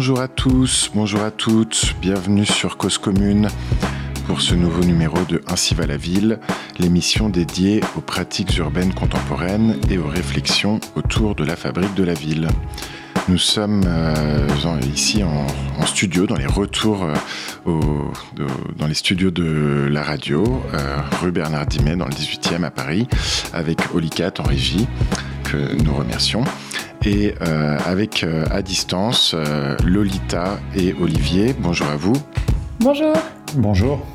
Bonjour à tous, bonjour à toutes, bienvenue sur Cause Commune pour ce nouveau numéro de Ainsi va la ville, l'émission dédiée aux pratiques urbaines contemporaines et aux réflexions autour de la fabrique de la ville. Nous sommes euh, ici en, studio, dans les retours euh, dans les studios de la radio, euh, rue Bernard Dimet, dans le 18e à Paris, avec Olicat en régie, que nous remercions et avec à distance Lolita et Olivier. Bonjour à vous. Bonjour. Bonjour.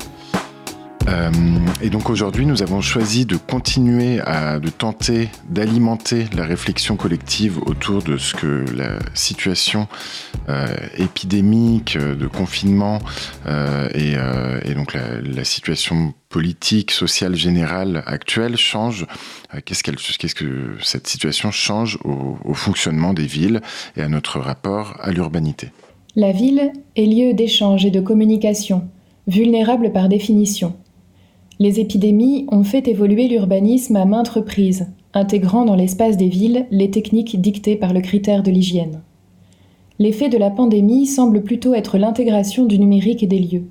Euh, et donc aujourd'hui, nous avons choisi de continuer à de tenter d'alimenter la réflexion collective autour de ce que la situation euh, épidémique euh, de confinement et, donc la, situation politique, sociale générale actuelle change. Qu'est-ce, que cette situation change au fonctionnement des villes et à notre rapport à l'urbanité? La ville est lieu d'échange et de communication, vulnérable par définition. Les épidémies ont fait évoluer l'urbanisme à maintes reprises, intégrant dans l'espace des villes les techniques dictées par le critère de l'hygiène. L'effet de la pandémie semble plutôt être l'intégration du numérique et des lieux.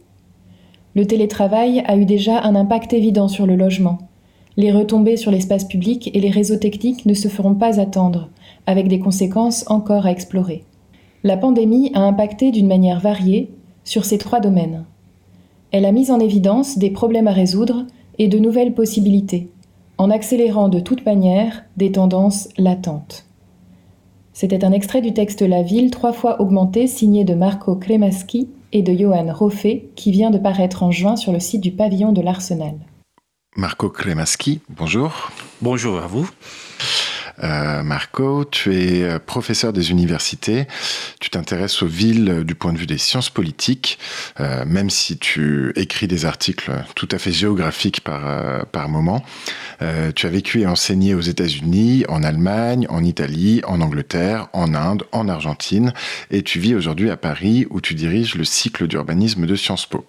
Le télétravail a eu déjà un impact évident sur le logement. Les retombées sur l'espace public et les réseaux techniques ne se feront pas attendre, avec des conséquences encore à explorer. La pandémie a impacté d'une manière variée sur ces trois domaines. Elle a mis en évidence des problèmes à résoudre et de nouvelles possibilités, en accélérant de toute manière des tendances latentes. C'était un extrait du texte La Ville, trois fois augmenté, signé de Marco Kremaschi et de Johan Roffé, qui vient de paraître en juin sur le site du pavillon de l'Arsenal. Marco Kremaschi, bonjour. Bonjour à vous. Euh, Marco, tu es euh, professeur des universités, tu t'intéresses aux villes du point de vue des sciences politiques, euh, même si tu écris des articles tout à fait géographiques par, moment. tu as vécu et enseigné aux États-Unis, en Allemagne, en Italie, en Angleterre, en Inde, en Argentine, et tu vis aujourd'hui à Paris où tu diriges le cycle d'urbanisme de Sciences Po.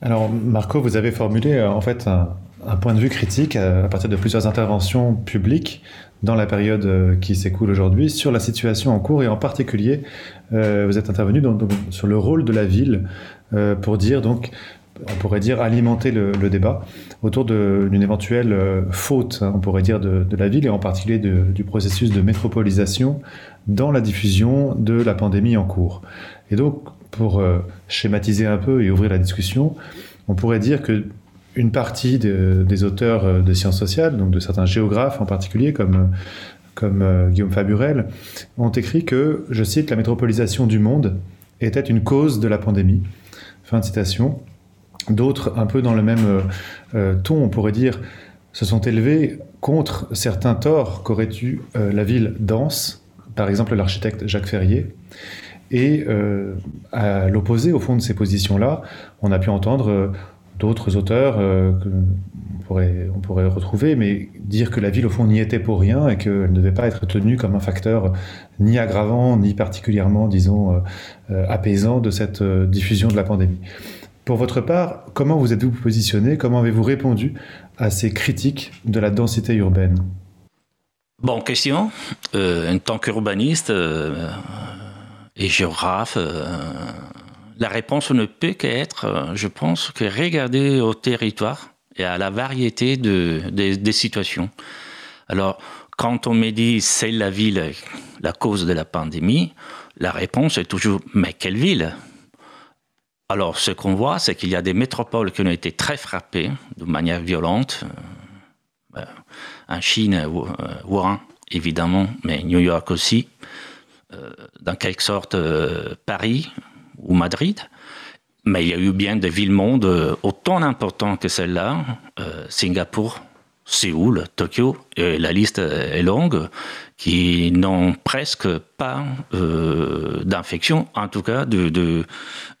Alors Marco, vous avez formulé en fait un point de vue critique à partir de plusieurs interventions publiques dans la période euh, qui s'écoule aujourd'hui sur la situation en cours et en particulier euh, vous êtes intervenu sur le rôle de la ville euh, pour dire donc on pourrait dire alimenter le, débat autour d'une éventuelle faute, hein, on pourrait dire, de, la ville et en particulier du processus de métropolisation dans la diffusion de la pandémie en cours. Et donc, pour schématiser un peu et ouvrir la discussion, on pourrait dire que une partie des auteurs euh, de sciences sociales, donc de certains géographes en particulier, comme, comme euh, Guillaume Faburel, ont écrit que, je cite, la métropolisation du monde était une cause de la pandémie. Fin de citation. D'autres, un peu dans le même euh, ton, on pourrait dire, se sont élevés contre certains torts qu'aurait eu la ville dense, par exemple l'architecte Jacques Ferrier. Et à l'opposé, au fond de ces positions-là, on a pu entendre d'autres auteurs euh, qu'on pourrait, on pourrait retrouver, mais dire que la ville, au fond, n'y était pour rien et qu'elle ne devait pas être tenue comme un facteur ni aggravant, ni particulièrement, disons, euh, euh, apaisant de cette diffusion de la pandémie. Pour votre part, comment vous êtes-vous positionné? Comment avez-vous répondu à ces critiques de la densité urbaine? Bonne question. en tant qu'urbaniste et géographe, la réponse ne peut qu'être, euh, je pense, que regarder au territoire et à la variété de, des situations. Alors, quand on me dit c'est la ville la cause de la pandémie, la réponse est toujours mais quelle ville? Alors, ce qu'on voit, c'est qu'il y a des métropoles qui ont été très frappées de manière violente. Euh, en Chine, euh, Wuhan, évidemment, mais New York aussi. Dans quelque sorte, Paris, ou Madrid. Mais il y a eu bien des villes-mondes euh, autant importantes que celle-là, euh, Singapour, Séoul, Tokyo, et la liste est longue, qui n'ont presque pas euh, d'infection, en tout cas, de, de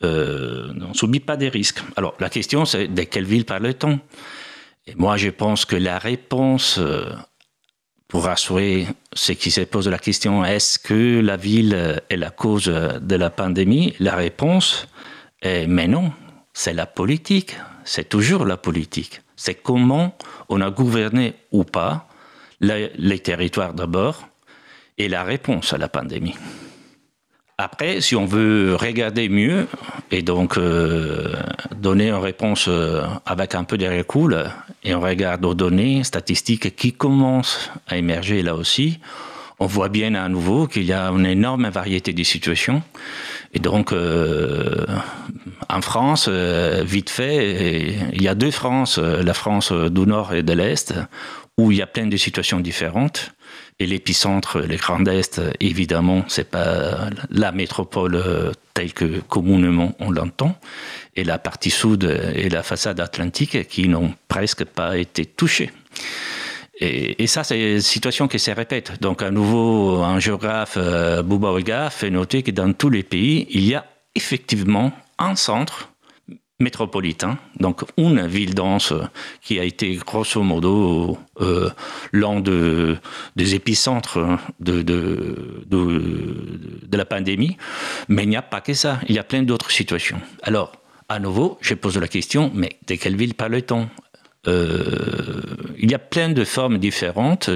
n'ont subi pas des risques. Alors la question, c'est de quelle ville parle-t-on? Et moi, je pense que la réponse pour rassurer ceux qui se posent la question est-ce que la ville est la cause de la pandémie? La réponse est mais non, c'est la politique, c'est toujours la politique. C'est comment on a gouverné ou pas les, territoires d'abord et la réponse à la pandémie. Après, si on veut regarder mieux et donc euh, donner une réponse euh, avec un peu de recul, et on regarde aux données statistiques qui commencent à émerger là aussi, on voit bien à nouveau qu'il y a une énorme variété de situations. Et donc, euh, en France, vite fait, il y a deux France, la France du Nord et de l'Est, où il y a plein de situations différentes. Et l'épicentre, les Grands Est, évidemment, c'est pas la métropole euh, telle que communément on l'entend. Et la partie sud et la façade atlantique qui n'ont presque pas été touchées. Et, ça, c'est une situation qui se répète. Donc, à nouveau, un géographe, euh, Bouba fait noter que dans tous les pays, il y a effectivement un centre métropolitain, donc une ville dense qui a été grosso modo euh, l'un de, des épicentres de, de, de, la pandémie. Mais il n'y a pas que ça, il y a plein d'autres situations. Alors, à nouveau, je pose la question, mais de quelle ville parle-t-on? Euh, Il y a plein de formes différentes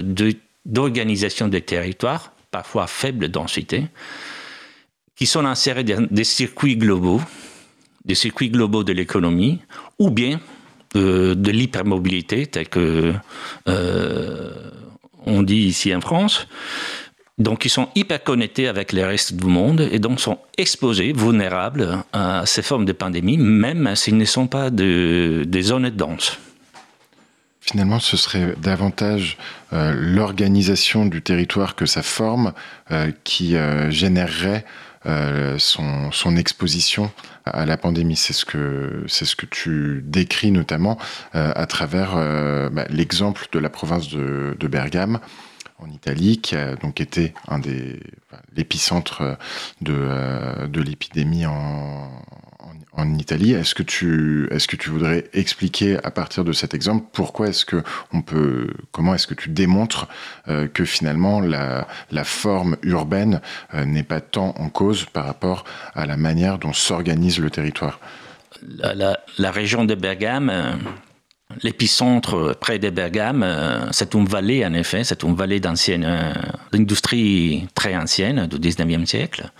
d'organisation des territoires, parfois faible densité, qui sont insérés dans des circuits globaux des circuits globaux de l'économie, ou bien euh, de l'hypermobilité, tel que euh, on dit ici en France. Donc, ils sont hyper connectés avec le reste du monde et donc sont exposés, vulnérables à ces formes de pandémie, même s'ils ne sont pas de, des zones denses. Finalement, ce serait davantage euh, l'organisation du territoire que sa forme qui générerait son, exposition à la pandémie. C'est ce que c'est ce que tu décris notamment euh, à travers euh, bah, l'exemple de la province de, de Bergame en Italie, qui a donc été un des l'épicentre de, de l'épidémie en, en Italie. Est-ce que tu est-ce que tu voudrais expliquer à partir de cet exemple pourquoi est-ce que on peut comment est-ce que tu démontres euh, que finalement la, la forme urbaine euh, n'est pas tant en cause par rapport à la manière dont s'organise le territoire? La, région de Bergame euh, L'épicentre près de Bergame, c'est une vallée en effet, c'est une vallée d'ancienne industrie très ancienne du 19e siècle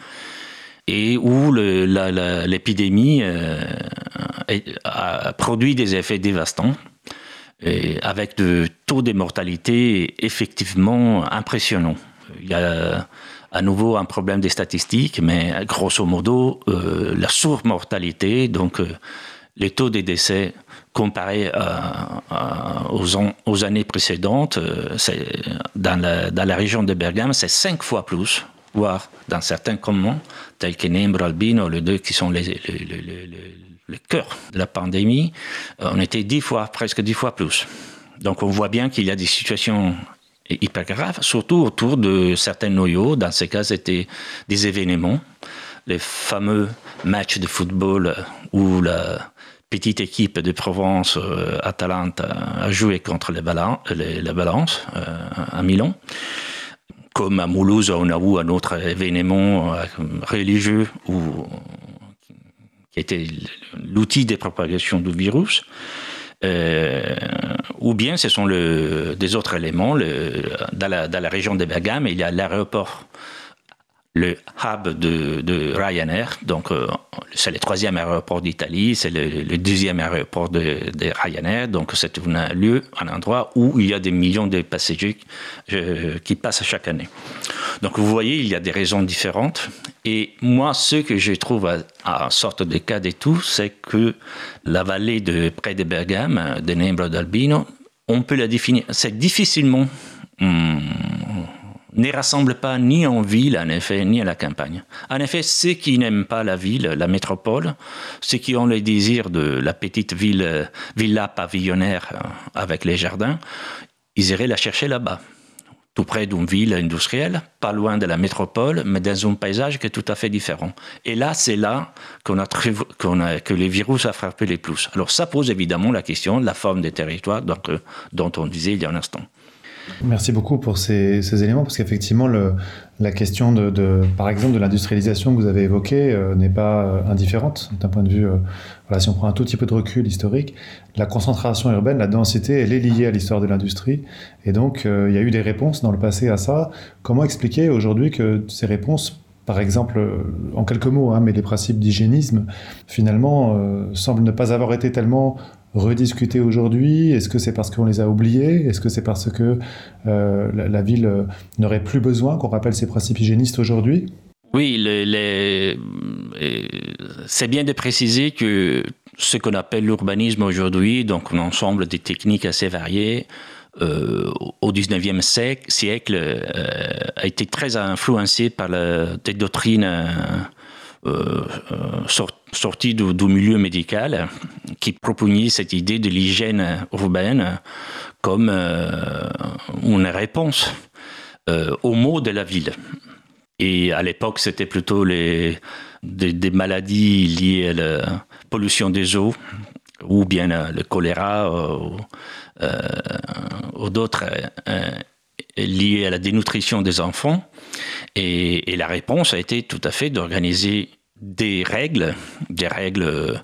et où l'épidémie euh, a produit des effets dévastants. Et avec de taux de mortalité effectivement impressionnants. Il y a à nouveau un problème des statistiques, mais grosso modo, euh, la surmortalité, donc euh, les taux de décès comparés aux, aux, années précédentes, dans la, dans la région de Bergame, c'est cinq fois plus voire dans certains commons, tels que Nembro, Albino, les deux qui sont le cœur de la pandémie, euh, on était dix fois, presque dix fois plus. Donc on voit bien qu'il y a des situations hyper graves, surtout autour de certains noyaux. Dans ces cas, c'était des événements, les fameux matchs de football euh, où la petite équipe de Provence, euh, Atalante, a joué contre les, la Balance à Milan comme à Mulhouse, on a eu un autre événement euh, religieux où, qui était l'outil de propagation du virus. Euh, ou bien ce sont des autres éléments. Dans, la, région de Bergame, il y a l'aéroport le hub de, Ryanair. Donc, euh, c'est le troisième aéroport d'Italie, c'est le, deuxième aéroport de, Ryanair. Donc, c'est un lieu, un endroit où il y a des millions de passagers euh, qui passent chaque année. Donc, vous voyez, il y a des raisons différentes. Et moi, ce que je trouve à, sorte de cas et tout, c'est que la vallée de près de Bergame, de Nembro d'Albino, on peut la définir. C'est difficilement. Hum, ne rassemble pas ni en ville, en effet, ni à la campagne. En effet, ceux qui n'aiment pas la ville, la métropole, ceux qui ont le désir de la petite ville, villa pavillonnaire euh, avec les jardins, ils iraient la chercher là-bas, tout près d'une ville industrielle, pas loin de la métropole, mais dans un paysage qui est tout à fait différent. Et là, c'est là qu'on a, que les virus a frappé les plus. Alors ça pose évidemment la question de la forme des territoires euh, dont on disait il y a un instant. Merci beaucoup pour ces, éléments, parce qu'effectivement, la question de, par exemple, de l'industrialisation que vous avez évoquée euh, n'est pas euh, indifférente d'un point de vue, euh, voilà, si on prend un tout petit peu de recul historique, la concentration urbaine, la densité, elle est liée à l'histoire de l'industrie, et donc il y a eu des réponses dans le passé à ça. Comment expliquer aujourd'hui que ces réponses Par exemple, en quelques mots, hein, mais les principes d'hygiénisme, finalement, semblent ne pas avoir été tellement rediscuter aujourd'hui. Est-ce que c'est parce qu'on les a oubliés? Est-ce que c'est parce que euh, la, ville euh, n'aurait plus besoin qu'on rappelle ces principes hygiénistes aujourd'hui? Oui, les, c'est bien de préciser que ce qu'on appelle l'urbanisme aujourd'hui, donc un ensemble de techniques assez variées, euh, au XIXe siècle, siècle a été très influencé par des doctrines euh, sorti du, milieu médical qui proposait cette idée de l'hygiène urbaine comme euh, une réponse euh, aux maux de la ville. Et à l'époque, c'était plutôt les, des, maladies liées à la pollution des eaux ou bien le choléra ou, d'autres liées à la dénutrition des enfants. Et, la réponse a été tout à fait d'organiser des règles, des règles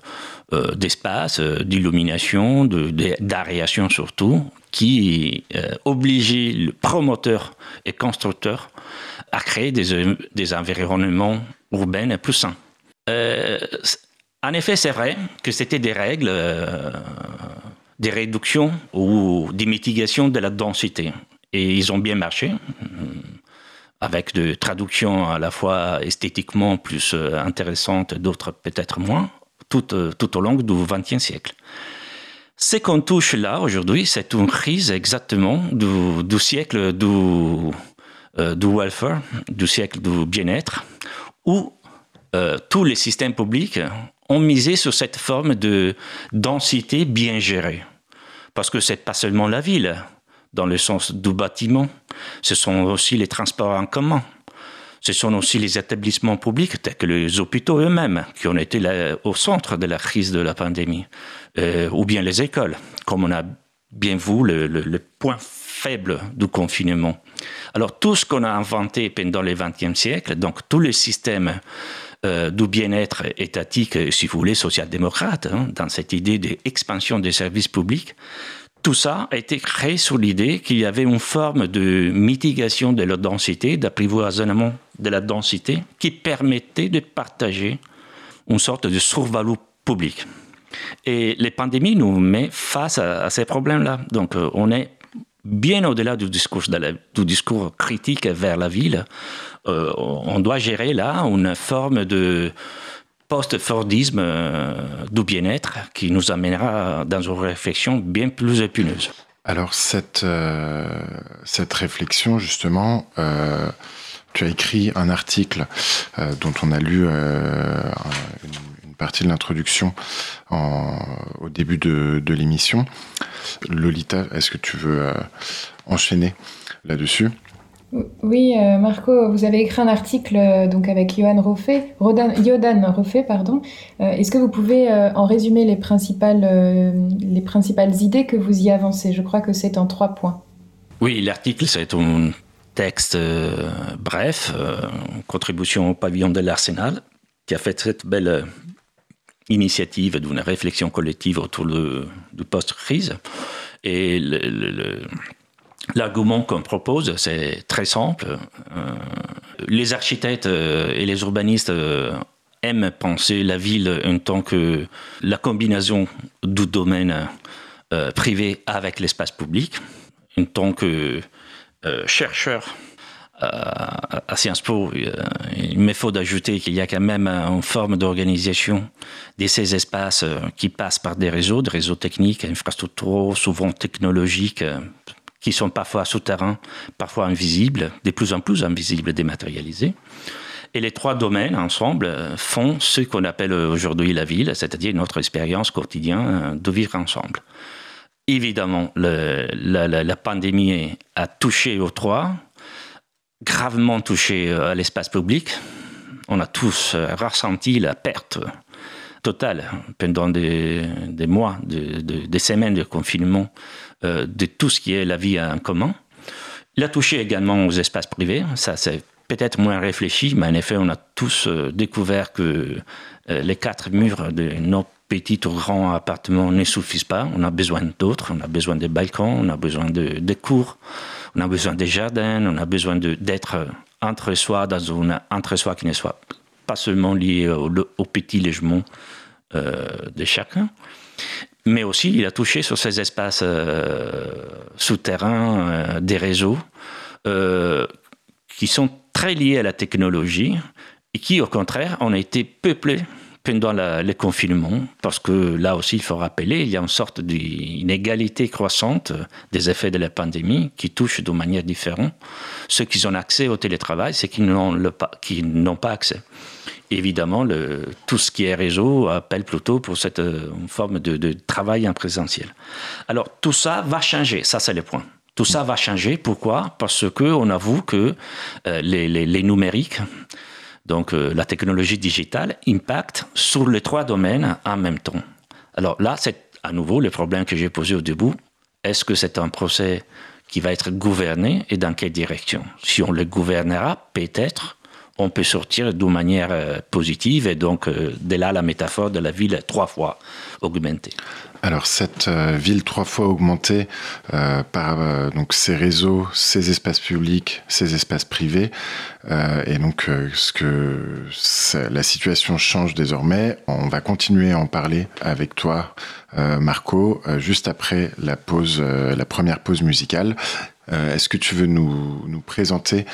euh, d'espace, euh, d'illumination, d'aération surtout, qui euh, le promoteur et constructeur à créer des, des environnements urbains plus sains. en effet, c'est vrai que c'était des règles, des réductions ou des mitigations de la densité. Et ils ont bien marché avec des traductions à la fois esthétiquement plus euh, intéressantes, d'autres peut-être moins, tout, euh, tout au long du XXe siècle. Ce qu'on touche là aujourd'hui, c'est une crise exactement du, siècle du, euh, du welfare, du siècle du bien-être, où tous les systèmes publics ont misé sur cette forme de densité bien gérée. Parce que c'est pas seulement la ville, dans le sens du bâtiment. Ce sont aussi les transports en commun. Ce sont aussi les établissements publics, tels que les hôpitaux eux-mêmes, qui ont été au centre de la crise de la pandémie, euh, ou bien les écoles, comme on a bien vu le, point faible du confinement. Alors tout ce qu'on a inventé pendant le XXe siècle, donc tous les systèmes euh, du bien-être étatique, si vous voulez, social-démocrate, hein, dans cette idée d'expansion des services publics, tout ça a été créé sur l'idée qu'il y avait une forme de mitigation de la densité, d'apprivoisement de la densité, qui permettait de partager une sorte de survaleur public. Et les pandémies nous mettent face à, ces problèmes-là. Donc, euh, on est bien au-delà du discours, du discours critique vers la ville. Euh, on doit gérer là une forme de post-Fordisme euh, du bien-être qui nous amènera dans une réflexion bien plus épineuse. Alors cette, euh, cette réflexion, justement, euh, tu as écrit un article dont on a lu une, partie de l'introduction au début de, de l'émission. Lolita, est-ce que tu veux enchaîner là-dessus? Oui, euh, Marco, vous avez écrit un article euh, donc avec Johan Roffet, Yodan Roffet, pardon. Euh, est-ce que vous pouvez en résumer les principales, les principales idées que vous y avancez? Je crois que c'est en trois points. Oui, l'article, c'est un texte bref, contribution au pavillon de l'Arsenal, qui a fait cette belle initiative d'une réflexion collective autour du post-crise. Et le L'argument qu'on propose, c'est très simple. Euh, les architectes euh, et les urbanistes euh, aiment penser la ville en tant que la combinaison du domaine privé avec l'espace public. En tant que chercheur à Sciences Po, il me faut d'ajouter qu'il y a quand même une forme d'organisation de ces espaces qui passent par des réseaux, des réseaux techniques, infrastructuraux, souvent technologiques, qui sont parfois souterrains, parfois invisibles, de plus en plus invisibles, dématérialisés. Et les trois domaines ensemble font ce qu'on appelle aujourd'hui la ville, c'est-à-dire notre expérience quotidienne de vivre ensemble. Évidemment, la, pandémie a touché aux trois, gravement touché à l'espace public. On a tous ressenti la perte totale pendant des, mois, des semaines de confinement euh, de tout ce qui est la vie en commun. Il a touché également aux espaces privés. Ça, c'est peut-être moins réfléchi, mais en effet, on a tous euh, découvert que euh, les quatre murs de nos petits ou grands appartements ne suffisent pas. On a besoin d'autres. On a besoin des balcons, on a besoin de, des cours, on a besoin des jardins, on a besoin d'être entre soi dans un entre soi qui ne soit pas seulement lié au, petit logement euh, de chacun, mais aussi il a touché sur ces espaces euh, souterrains euh, des réseaux qui sont très liés à la technologie et qui, au contraire, ont été peuplés pendant la, le confinement, parce que là aussi, il faut rappeler, il y a une sorte d'inégalité croissante des effets de la pandémie qui touche de manière différente ceux qui ont accès au télétravail, c'est qui n'ont pas accès. Évidemment, tout ce qui est réseau appelle plutôt pour cette euh, forme de, travail en présentiel. Alors, tout ça va changer, ça c'est le point. Tout ça va changer. Pourquoi? Parce qu'on avoue que euh, les, les, les, numériques, donc euh, la technologie digitale, impactent sur les trois domaines en même temps. Alors là, c'est à nouveau le problème que j'ai posé au début. Est-ce que c'est un procès qui va être gouverné et dans quelle direction? Si on le gouvernera, peut-être, on peut sortir d'une manière euh, positive et donc euh, de là la métaphore de la ville trois fois augmentée. Alors cette euh, ville trois fois augmentée par euh, donc ces réseaux, ces espaces publics, ces espaces privés, et donc ce que la situation change désormais. On va continuer à en parler avec toi, Marco, juste après la pause, la première pause musicale. Est-ce que tu veux nous, présenter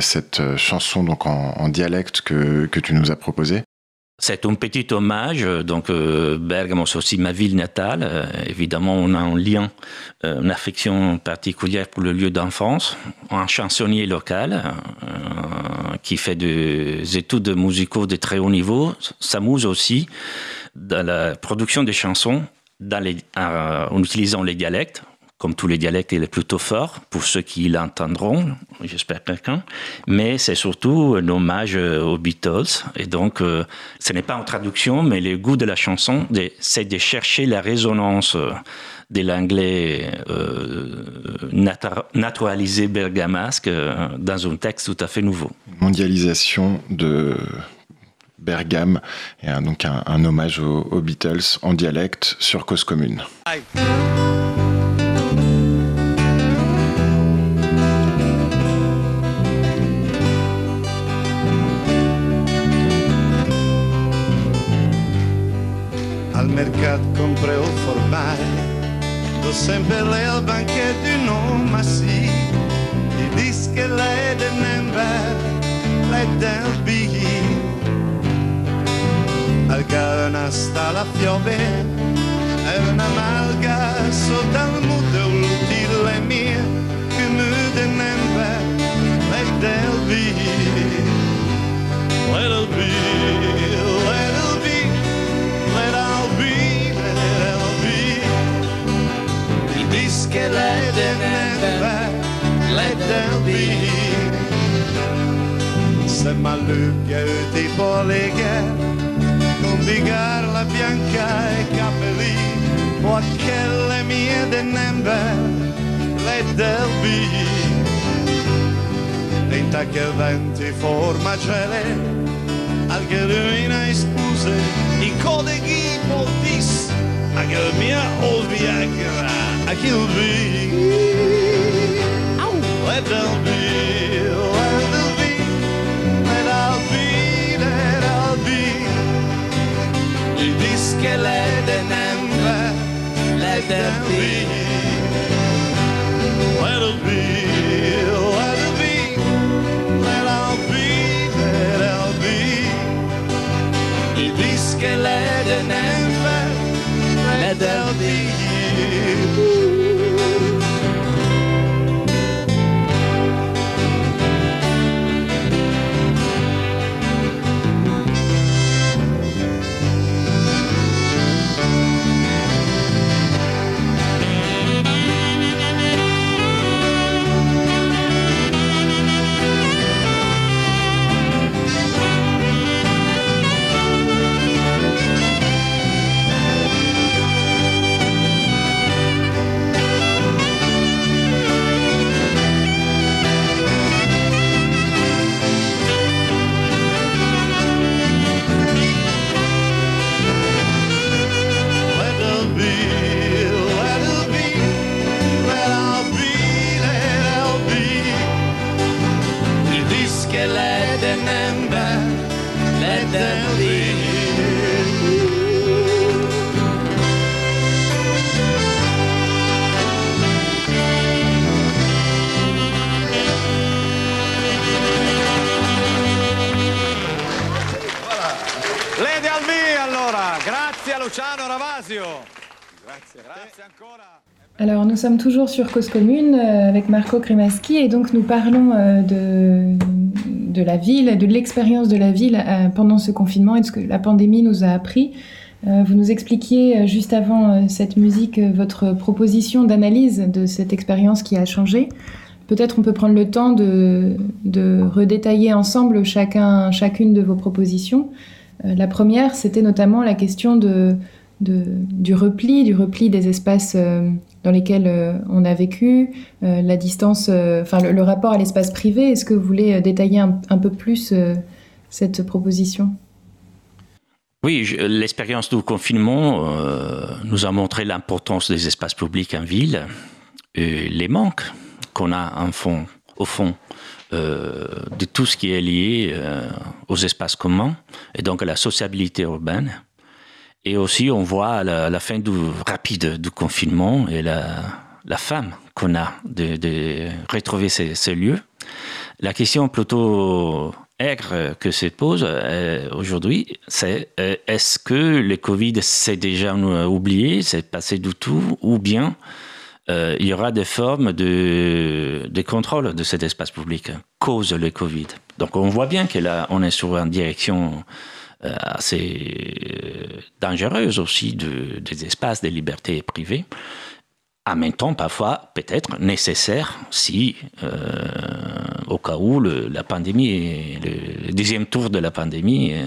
cette chanson donc en, dialecte que, que tu nous as proposée? C'est un petit hommage. Donc, euh, Bergamo, c'est aussi ma ville natale. Euh, évidemment, on a un lien, euh, une affection particulière pour le lieu d'enfance. Un chansonnier local euh, qui fait des études musicaux de très haut niveau s'amuse aussi dans la production des chansons en utilisant les dialectes comme tous les dialectes, il est plutôt fort pour ceux qui l'entendront, j'espère quelqu'un, mais c'est surtout un hommage euh, aux Beatles. Et donc, euh, ce n'est pas en traduction, mais le goût de la chanson, c'est de chercher la résonance euh, de l'anglais euh, naturalisé bergamasque dans un texte tout à fait nouveau. Mondialisation de Bergame et un, donc un, un hommage aux, aux, Beatles en dialecte sur cause commune. al mercat compreu formai L'ho sempre lei al banchetto in ma sì Gli disse che lei è del member, lei è del bighi Al garna sta la piove, è una malga soltanto Mallucka ute på läger Kom Bigarla, Bianca e Capelli Och Akelle med en nämnde Leddelby Lenta che il vento in forma cele Anche lumina e spuse I code ghi a che il mio o a chi il vi Leddelby Leddelby keşke lerdenem ve be Let us be, let us be, let us be, let be Alors nous sommes toujours sur Cause Commune euh, avec Marco Cremaschi et donc nous parlons euh, de, de la ville, de l'expérience de la ville euh, pendant ce confinement et de ce que la pandémie nous a appris. Vous nous expliquiez juste avant cette musique votre proposition d'analyse de cette expérience qui a changé. Peut-être on peut prendre le temps de, de redétailler ensemble chacun, chacune de vos propositions. La première, c'était notamment la question de, de, du repli, du repli des espaces dans lesquels euh, on a vécu, euh, la distance, euh, enfin le, rapport à l'espace privé. Est-ce que vous voulez détailler un, peu plus cette proposition? Oui, l'expérience du confinement nous a montré l'importance des espaces publics en ville et les manques qu'on a en fond, au fond de tout ce qui est lié aux espaces communs et donc à la sociabilité urbaine. Et aussi, on voit la, fin du, rapide du confinement et la, la femme qu'on a de, retrouver ces, lieux. La question plutôt aigre que se pose euh, aujourd'hui, c'est euh, est-ce que le Covid s'est déjà oublié, c'est passé du tout, ou bien euh, il y aura des formes de, de, contrôle de cet espace public cause le Covid? Donc on voit bien qu'on est sur une direction assez euh, dangereuse aussi de, des espaces de liberté privée en même temps parfois peut-être nécessaire si, euh, au cas où le, la pandémie, le, deuxième tour de la pandémie euh,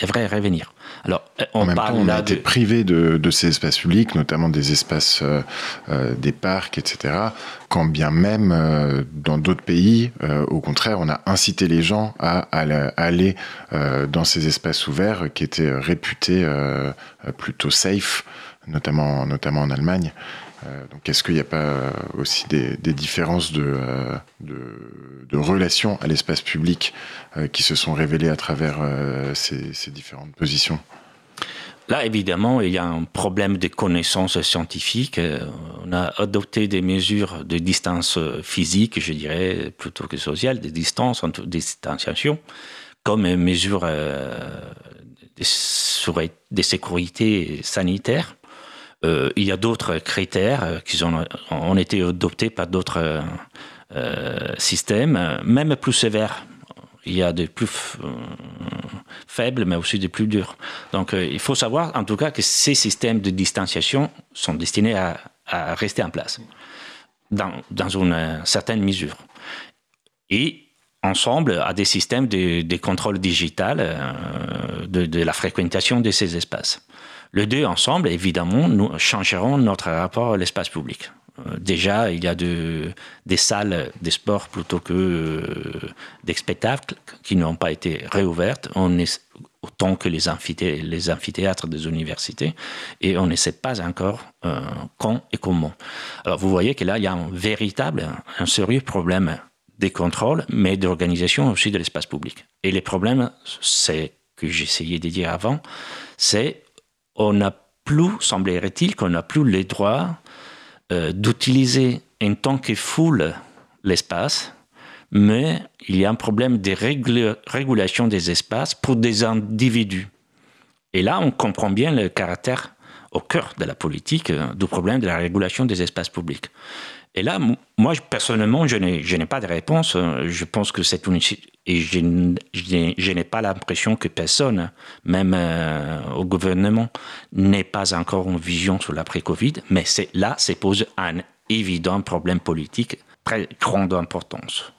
devrait revenir. Alors, on en même parle temps, on a été privé de, de, ces espaces publics, notamment des espaces, euh, euh des parcs, etc. Quand bien même euh, dans d'autres pays, euh, au contraire, on a incité les gens à, à, à aller dans ces espaces ouverts qui étaient réputés plutôt safe, notamment, notamment en Allemagne. Euh, donc, est-ce qu'il n'y a pas euh, aussi des, des différences de, euh, de, relations à l'espace public qui se sont révélées à travers ces, différentes positions? Là, évidemment, il y a un problème de connaissances scientifiques. On a adopté des mesures de distance physique, je dirais, plutôt que sociale, de distance, de distanciation, comme mesure de, de sécurité sanitaire. Euh, il y a d'autres critères euh, qui ont, été adoptés par d'autres euh, systèmes, même plus sévères. Il y a des plus faibles, mais aussi des plus durs. Donc, il faut savoir, en tout cas, que ces systèmes de distanciation sont destinés à, à rester en place, dans, dans, une certaine mesure. Et ensemble à des systèmes de, de contrôle digital de, de, la fréquentation de ces espaces. Les deux ensemble, évidemment, nous changeront notre rapport à l'espace public. Euh, déjà, il y a de, des salles de sport plutôt que euh, des spectacles qui n'ont pas été réouvertes. Autant que les, les amphithéâtres des universités, et on ne sait pas encore euh, quand et comment. Alors vous voyez que là, il y a un véritable, un sérieux problème des contrôles, mais d'organisation aussi de l'espace public. Et les problèmes, c'est que j'essayais de dire avant, c'est on n'a plus, semblerait-il, qu'on n'a plus les droits euh, d'utiliser en tant que foule l'espace, mais il y a un problème de régulation des espaces pour des individus. Et là, on comprend bien le caractère au cœur de la politique euh, du problème de la régulation des espaces publics. Et là, moi, personnellement, je n'ai pas de réponse. Je pense que c'est une... Et je, n'ai pas l'impression que personne, même euh, au gouvernement, n'ait pas encore une vision sur l'après-Covid. Mais là, c'est pose un évident problème politique très grande importance.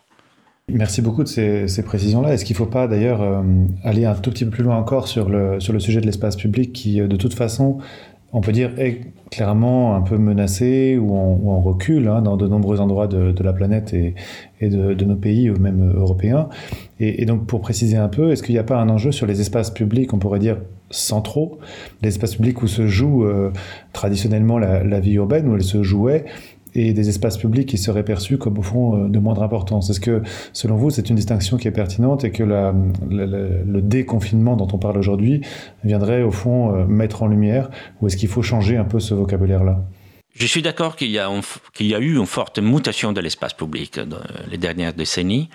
Merci beaucoup de ces, précisions-là. Est-ce qu'il ne faut pas d'ailleurs euh, aller un tout petit peu plus loin encore sur le, sujet de l'espace public qui, euh, de toute façon, on peut dire, est clairement un peu menacé ou en, ou recul hein, dans de nombreux endroits de, la planète et, de, nos pays, même européens. Et, et, donc, pour préciser un peu, est-ce qu'il n'y a pas un enjeu sur les espaces publics, on pourrait dire centraux, les espaces publics où se joue euh, traditionnellement la, la, vie urbaine, où elle se jouait, et des espaces publics qui seraient perçus comme au fond euh, de moindre importance. Est-ce que, selon vous, c'est une distinction qui est pertinente et que le déconfinement dont on parle aujourd'hui viendrait au fond euh, mettre en lumière, ou est-ce qu'il faut changer un peu ce vocabulaire-là? Je suis d'accord qu'il y, a eu une forte mutation de l'espace public dans les dernières décennies.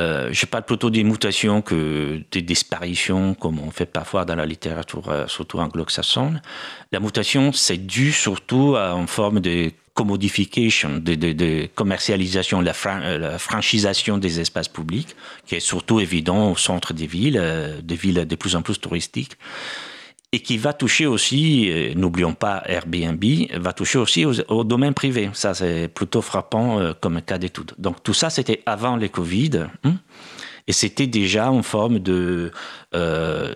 Euh, je parle plutôt des mutations que des disparitions, comme on fait parfois dans la littérature, surtout anglo-saxonne. La mutation, c'est dû surtout à une forme de commodification, de, commercialisation, la, la, franchisation des espaces publics, qui est surtout évident au centre des villes, des villes de plus en plus touristiques et qui va toucher aussi, euh, n'oublions pas Airbnb, va toucher aussi au, domaine privé. Ça, c'est plutôt frappant euh, comme cas d'étude. Donc tout ça, c'était avant les Covid. Hein, et c'était déjà en forme de euh,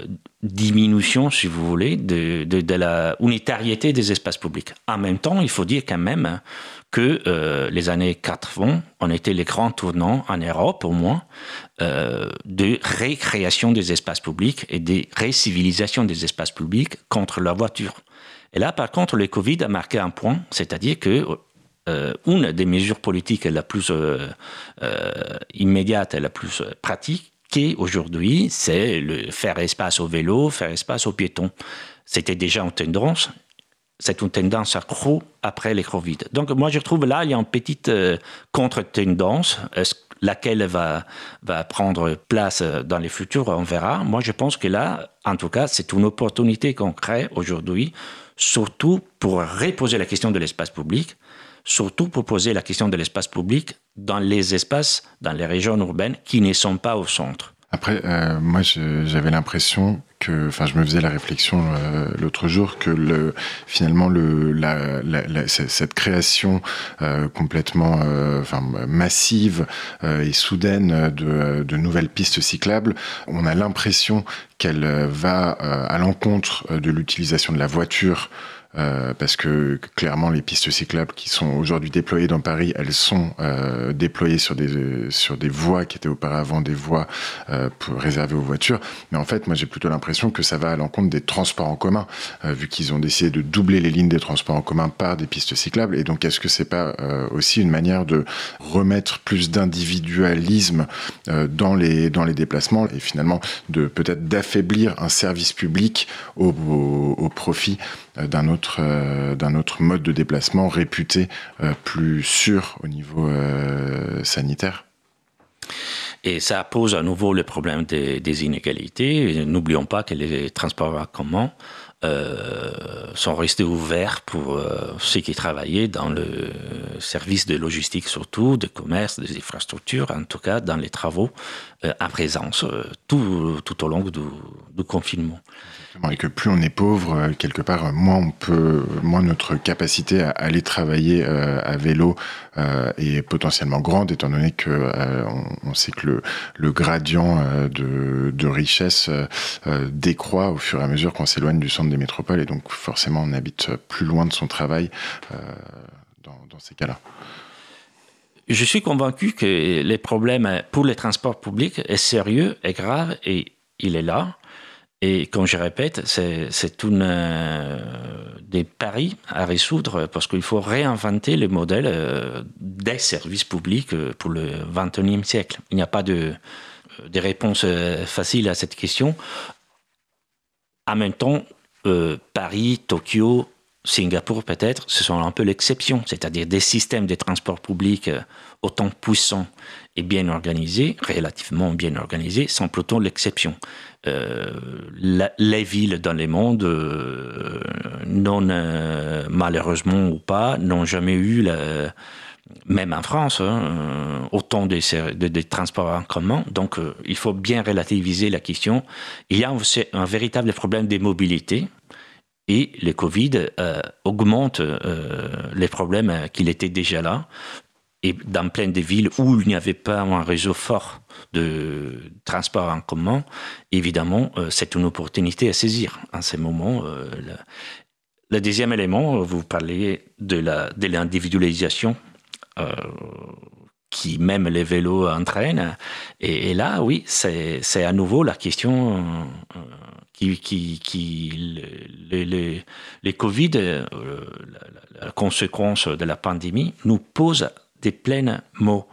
diminution, si vous voulez, de, de, la unitariété des espaces publics. En même temps, il faut dire quand même que euh, les années 80 ont été les grands tournants en Europe, au moins, euh, de récréation des espaces publics et de récivilisation des espaces publics contre la voiture. Et là, par contre, le Covid a marqué un point, c'est-à-dire que euh, une des mesures politiques la plus immédiate et la plus pratique aujourd'hui, c'est le faire espace au vélo, faire espace aux piétons. C'était déjà en tendance c'est une tendance accrue après les Covid. Donc moi je trouve là il y a une petite euh, contre-tendance, laquelle va, va prendre place euh, dans les futurs, on verra. Moi je pense que là, en tout cas, c'est une opportunité qu'on crée aujourd'hui, surtout pour reposer la question de l'espace public, surtout pour poser la question de l'espace public dans les espaces, dans les régions urbaines qui ne sont pas au centre. Après, euh, moi, j'avais l'impression que, enfin, je me faisais la réflexion euh, l'autre jour que le, finalement, cette création euh, complètement, enfin, massive et soudaine de, nouvelles pistes cyclables, on a l'impression qu'elle va à l'encontre de l'utilisation de la voiture euh, parce que clairement les pistes cyclables qui sont aujourd'hui déployées dans Paris, elles sont euh, déployées sur des sur des voies qui étaient auparavant des voies euh, pour, réservées aux voitures. Mais en fait, moi j'ai plutôt l'impression que ça va à l'encontre des transports en commun, euh, vu qu'ils ont décidé de doubler les lignes des transports en commun par des pistes cyclables. Et donc est-ce que c'est pas euh, aussi une manière de remettre plus d'individualisme dans les dans les déplacements et finalement de peut-être d'affaiblir un service public au, au, au profit d'un autre, euh, d'un autre mode de déplacement réputé euh, plus sûr au niveau euh, sanitaire. Et ça pose à nouveau le problème des, inégalités. N'oublions pas que les transports en commun euh, sont restés ouverts pour euh, ceux qui travaillaient dans le service de logistique surtout, de commerce, des infrastructures, en tout cas dans les travaux euh, à présence tout, tout au long du confinement et que plus on est pauvre, euh, quelque part, moins on peut, moins notre capacité à aller travailler euh, à vélo euh, est potentiellement grande, étant donné que on, sait que le, gradient de, de richesse décroît au fur et à mesure qu'on s'éloigne du centre des métropoles, et donc forcément on habite plus loin de son travail dans, dans ces cas-là. Je suis convaincu que les problèmes pour les transports publics est sérieux, est grave et il est là. Et comme je répète, c'est une euh, des paris à résoudre parce qu'il faut réinventer le modèle euh, des services publics euh, pour le XXIe siècle. Il n'y a pas de, de réponse facile à cette question. En même temps, Paris, Tokyo, Singapour peut-être, ce sont un peu l'exception, c'est-à-dire des systèmes de transport public autant puissants et bien organisés, relativement bien organisés, sont plutôt l'exception. Euh, les villes dans le monde, euh, euh, malheureusement ou pas, n'ont jamais eu, la, même en France, hein, autant de, transports en commun. Donc, il faut bien relativiser la question. Il y a un, véritable problème de mobilité. Et le Covid augmente les problèmes qu'il était déjà là et dans plein de villes où il n'y avait pas un réseau fort de transport en commun, évidemment, euh, c'est une opportunité à saisir en ce moment. Euh, le deuxième élément, vous parlez de l'individualisation euh, qui même les vélos entraînent. Et, là, oui, c'est à nouveau la question qui, qui les, les, Covid, la, la, conséquence de la pandémie, nous pose des pleins mots.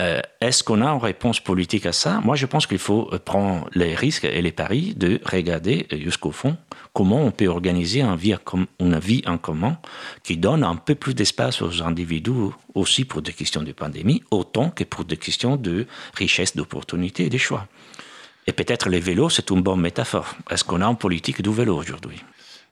Euh, est-ce qu'on a une réponse politique à ça? Moi, je pense qu'il faut prendre les risques et les paris de regarder jusqu'au fond comment on peut organiser une vie, une vie en commun qui donne un peu plus d'espace aux individus aussi pour des questions de pandémie, autant que pour des questions de richesse, d'opportunités et de choix. Et peut-être les vélos, c'est une bonne métaphore. Est-ce qu'on a une politique du vélo aujourd'hui?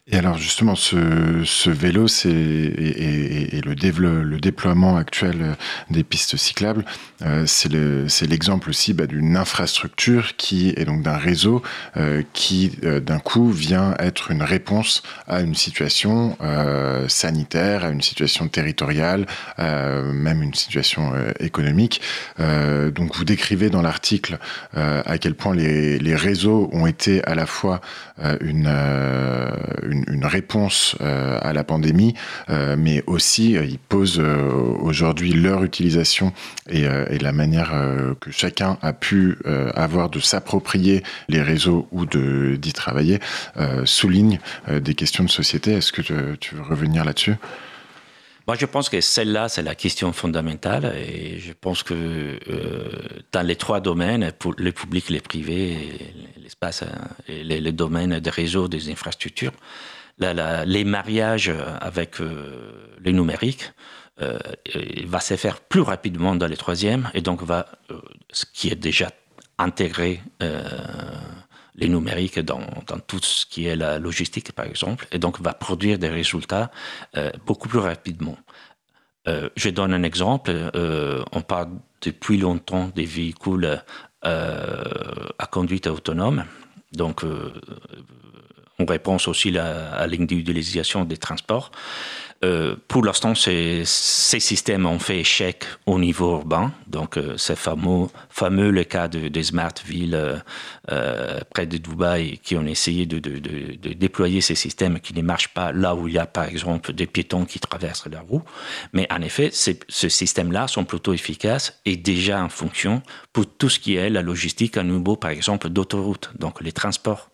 Et alors justement, ce, ce vélo, c'est et, et, le, le, déploiement actuel des pistes cyclables, euh, c'est l'exemple aussi bah, d'une infrastructure qui est donc d'un réseau euh, qui euh, d'un coup vient être une réponse à une situation euh, sanitaire, à une situation territoriale, euh, même une situation euh, économique. donc vous décrivez dans l'article à quel point les, les, réseaux ont été à la fois une, une une, réponse euh, à la pandémie, euh, mais aussi euh, ils posent aujourd'hui leur utilisation et, la manière que chacun a pu avoir de s'approprier les réseaux ou d'y travailler souligne des questions de société. Est-ce que tu veux revenir là-dessus? Moi, je pense que celle-là, c'est la question fondamentale et je pense que euh, dans les trois domaines, pour le public, les privés, l'espace et les, les, domaines des réseaux, des infrastructures, les mariages avec euh, le numérique euh, va se faire plus rapidement dans les troisièmes et donc va, euh, ce qui est déjà intégré les numériques dans, tout ce qui est la logistique, par exemple, et donc va produire des résultats beaucoup plus rapidement. je donne un exemple. on parle depuis longtemps des véhicules à conduite autonome. Donc, on répond aussi à l'individualisation des transports. Euh, pour l'instant, ces, systèmes ont fait échec au niveau urbain. Donc, euh, c'est fameux, le cas des smart villes euh, près de Dubaï qui ont essayé de, déployer ces systèmes qui ne marchent pas là où il y a, par exemple, des piétons qui traversent la roue. Mais en effet, ces systèmes-là sont plutôt efficaces et déjà en fonction pour tout ce qui est la logistique à niveau, par exemple, d'autoroute, donc les transports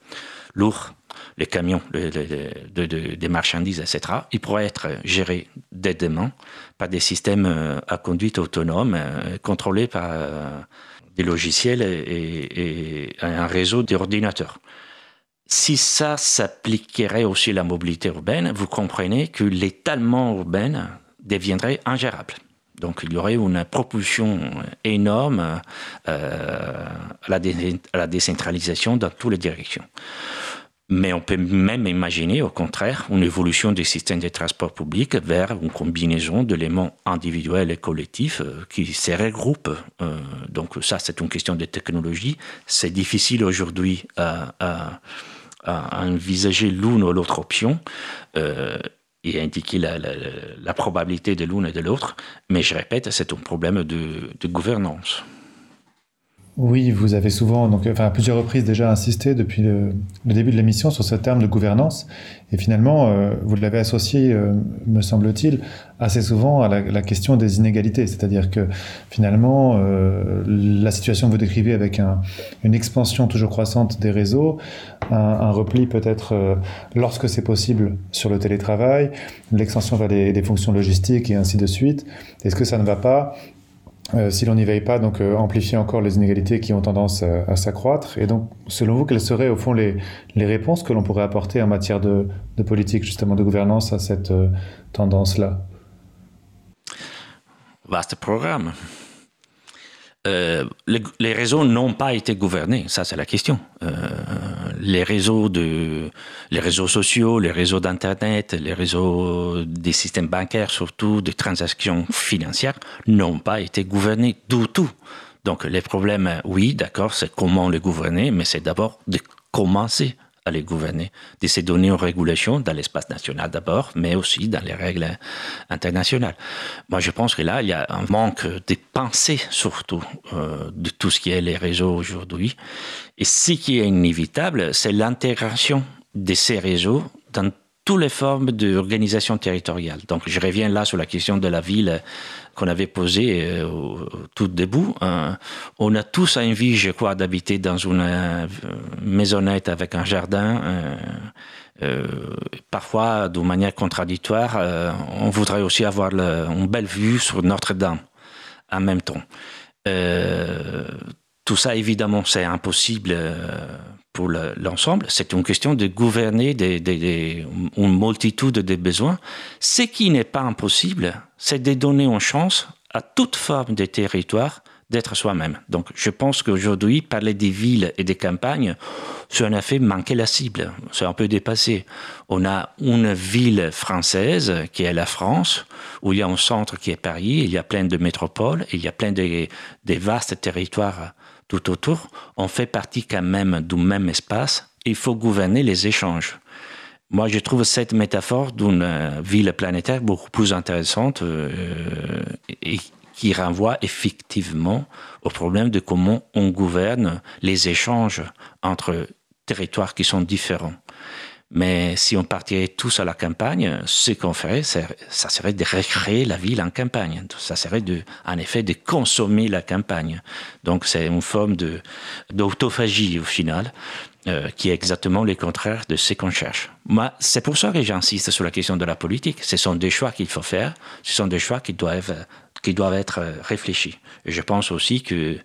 lourds les camions des marchandises, etc., ils pourraient être gérés dès demain par des systèmes euh, à conduite autonome euh, contrôlés par euh, des logiciels et, un réseau d'ordinateurs. Si ça s'appliquerait aussi à la mobilité urbaine, vous comprenez que l'étalement urbain deviendrait ingérable. Donc il y aurait une propulsion énorme à la décentralisation dans toutes les directions. Mais on peut même imaginer, au contraire, une évolution des systèmes de transport public vers une combinaison d'éléments individuels et collectifs euh, qui se regroupent. Euh, donc ça, c'est une question de technologie. C'est difficile aujourd'hui à, envisager l'une ou l'autre option. Euh, et indiquer la, probabilité de l'une et de l'autre. Mais je répète, c'est un problème de gouvernance. Oui, vous avez souvent, donc, enfin, à plusieurs reprises déjà insisté depuis le, début de l'émission sur ce terme de gouvernance. Et finalement, euh, vous l'avez associé, euh, me semble-t-il, assez souvent à la, question des inégalités. C'est-à-dire que finalement, euh, la situation que vous décrivez avec une expansion toujours croissante des réseaux, un, repli peut-être lorsque c'est possible sur le télétravail, l'extension vers des fonctions logistiques et ainsi de suite. Est-ce que ça ne va pas euh, si l'on n'y veille pas, donc euh, amplifier encore les inégalités qui ont tendance euh, à, s'accroître. Et donc, selon vous, quelles seraient au fond les, les réponses que l'on pourrait apporter en matière de, de, politique, justement, de gouvernance à cette tendance-là? Vaste programme. Euh, les, réseaux n'ont pas été gouvernés, ça c'est la question. Euh, les réseaux de, les réseaux sociaux, les réseaux d'internet, les réseaux des systèmes bancaires, surtout des transactions financières, n'ont pas été gouvernés du tout. Donc les problèmes, oui, d'accord, c'est comment les gouverner, mais c'est d'abord de commencer à les gouverner, de se donner une régulation dans l'espace national d'abord, mais aussi dans les règles internationales. Moi, je pense que là, il y a un manque de pensée, surtout, euh, de tout ce qui est les réseaux aujourd'hui. Et ce qui est inévitable, c'est l'intégration de ces réseaux dans toutes les formes d'organisation territoriale. Donc, je reviens là sur la question de la ville qu'on avait posée euh, au, tout début. Euh, on a tous envie, je crois, d'habiter dans une euh, maisonnette avec un jardin. parfois, de manière contradictoire, on voudrait aussi avoir une belle vue sur Notre-Dame en même temps. tout ça, évidemment, c'est impossible pour l'ensemble. c'est une question de gouverner une multitude de besoins. Ce qui n'est pas impossible, c'est de donner une chance à toute forme de territoire d'être soi-même. Donc je pense qu'aujourd'hui, parler des villes et des campagnes, c'est en effet manquer la cible. C'est un peu dépassé. On a une ville française qui est la France, où il y a un centre qui est Paris, il y a plein de métropoles, il y a plein de vastes territoires tout autour, on fait partie quand même du même espace. Il faut gouverner les échanges. Moi, je trouve cette métaphore d'une euh, ville planétaire beaucoup plus intéressante euh, et qui renvoie effectivement au problème de comment on gouverne les échanges entre territoires qui sont différents. Mais si on partirait tous à la campagne, ce qu'on ferait, ça serait de recréer la ville en campagne. Ça serait de, en effet de consommer la campagne. Donc c'est une forme d'autophagie au final, euh, qui est exactement le contraire de ce qu'on cherche. Moi, c'est pour ça que j'insiste sur la question de la politique. Ce sont des choix qu'il faut faire. Ce sont des choix qui doivent, qui doivent être réfléchis. Et je pense aussi que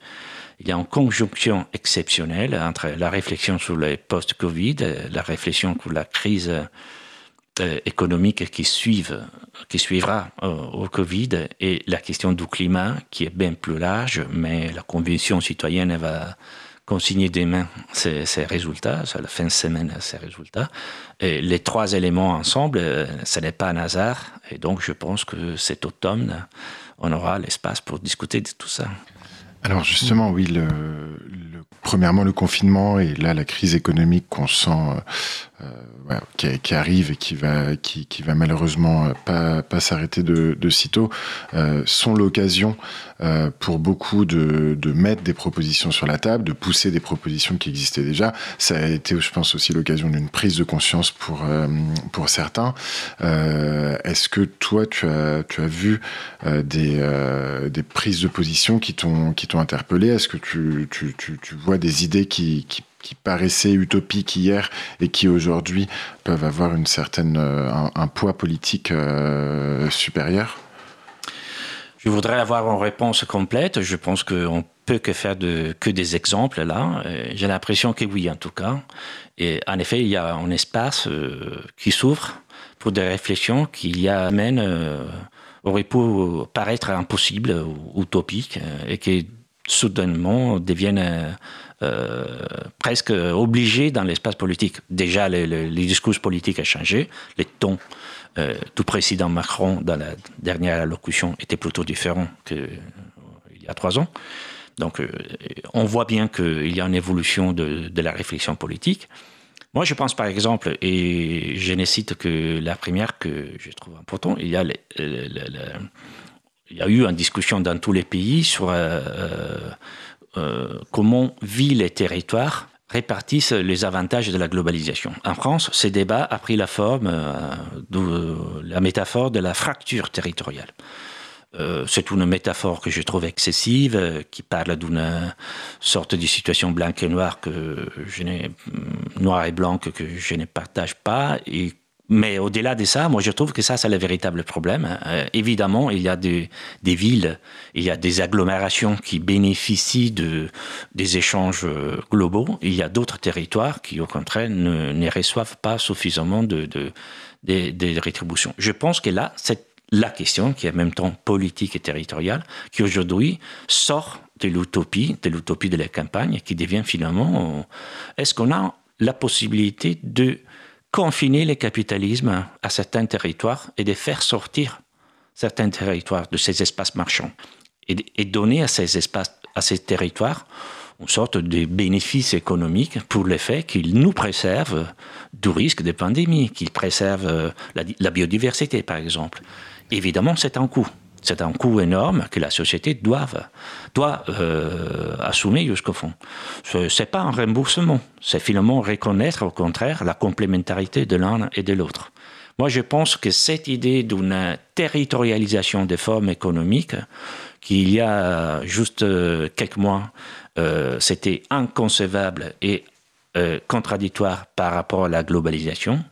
il y a une conjonction exceptionnelle entre la réflexion sur les post-Covid, la réflexion sur la crise euh, économique qui, suivent, qui suivra euh, au Covid et la question du climat qui est bien plus large, mais la Convention citoyenne va consigner demain ces résultats, à la fin de semaine ces résultats. Les trois éléments ensemble, euh, ce n'est pas un hasard. Et donc je pense que cet automne, on aura l'espace pour discuter de tout ça. Alors justement, oui, le, premièrement le confinement et là la crise économique qu'on sent euh, euh, qui, arrive et qui va, qui, qui va malheureusement pas, pas s'arrêter de, de sitôt, euh, sont l'occasion euh, pour beaucoup de, de, mettre des propositions sur la table, de pousser des propositions qui existaient déjà. Ça a été, je pense, aussi l'occasion d'une prise de conscience pour, euh, pour certains. Euh, est-ce que toi, tu as, tu as vu des, des prises de position qui t'ont interpellé? Est-ce que tu, tu, tu, tu, vois des idées qui, qui qui paraissaient utopiques hier et qui aujourd'hui peuvent avoir une certaine, un, un poids politique euh, supérieur je voudrais avoir une réponse complète. Je pense qu'on peut que faire que des exemples là. J'ai l'impression que oui, en tout cas. Et en effet, il y a un espace euh, qui s'ouvre pour des réflexions qui y amènent, euh, aurait pu paraître impossible ou utopique euh, et qui soudainement deviennent euh, presque obligés dans l'espace politique. Déjà, les, discours politiques ont changé, les tons euh, du président Macron dans la dernière allocution était plutôt différent qu'il y a trois ans. Donc, euh, on voit bien qu'il y a une évolution de, la réflexion politique. Moi, je pense par exemple, et je ne cite que la première que je trouve importante, il y a, les, il y a eu une discussion dans tous les pays sur euh, euh, comment villes et territoires répartissent les avantages de la globalisation. En France, ce débat a pris la forme euh, de la métaphore de la fracture territoriale. Euh, c'est une métaphore que je trouve excessive, euh, qui parle d'une sorte de situation blanc et noire que je n'ai, noir et blanc que je ne partage pas et mais au-delà de ça, moi je trouve que ça, c'est le véritable problème. Euh, évidemment, il y a des, villes, il y a des agglomérations qui bénéficient de, des échanges euh, globaux. Il y a d'autres territoires qui, au contraire, ne, ne reçoivent pas suffisamment de, de, de, rétributions. Je pense que là, c'est la question, qui est en même temps politique et territoriale, qui aujourd'hui sort de l'utopie, de l'utopie de la campagne, qui devient finalement, est-ce qu'on a la possibilité de confiner le capitalisme à certains territoires et de faire sortir certains territoires de ces espaces marchands et, donner à ces territoires, une sorte de bénéfice économique pour le fait qu'ils nous préservent du risque de pandémie, qu'ils préservent la, la biodiversité, par exemple. Évidemment, c'est un coût. C'est un coût énorme que la société doit, doit euh, assumer jusqu'au fond. Ce n'est pas un remboursement, c'est finalement reconnaître au contraire la complémentarité de l'un et de l'autre. Moi, je pense que cette idée d'une territorialisation des formes économiques, qu'il y a juste euh, quelques mois, euh, c'était inconcevable et euh, contradictoire par rapport à la globalisation.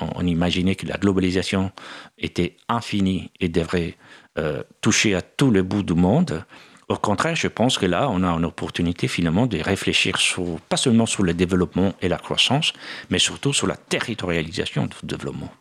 On, on, imaginait que la globalisation était infinie et devrait euh, toucher à tous les bouts du monde. Au contraire, je pense que là, on a une opportunité finalement de réfléchir pas seulement sur le développement et la croissance, mais surtout sur la territorialisation du développement.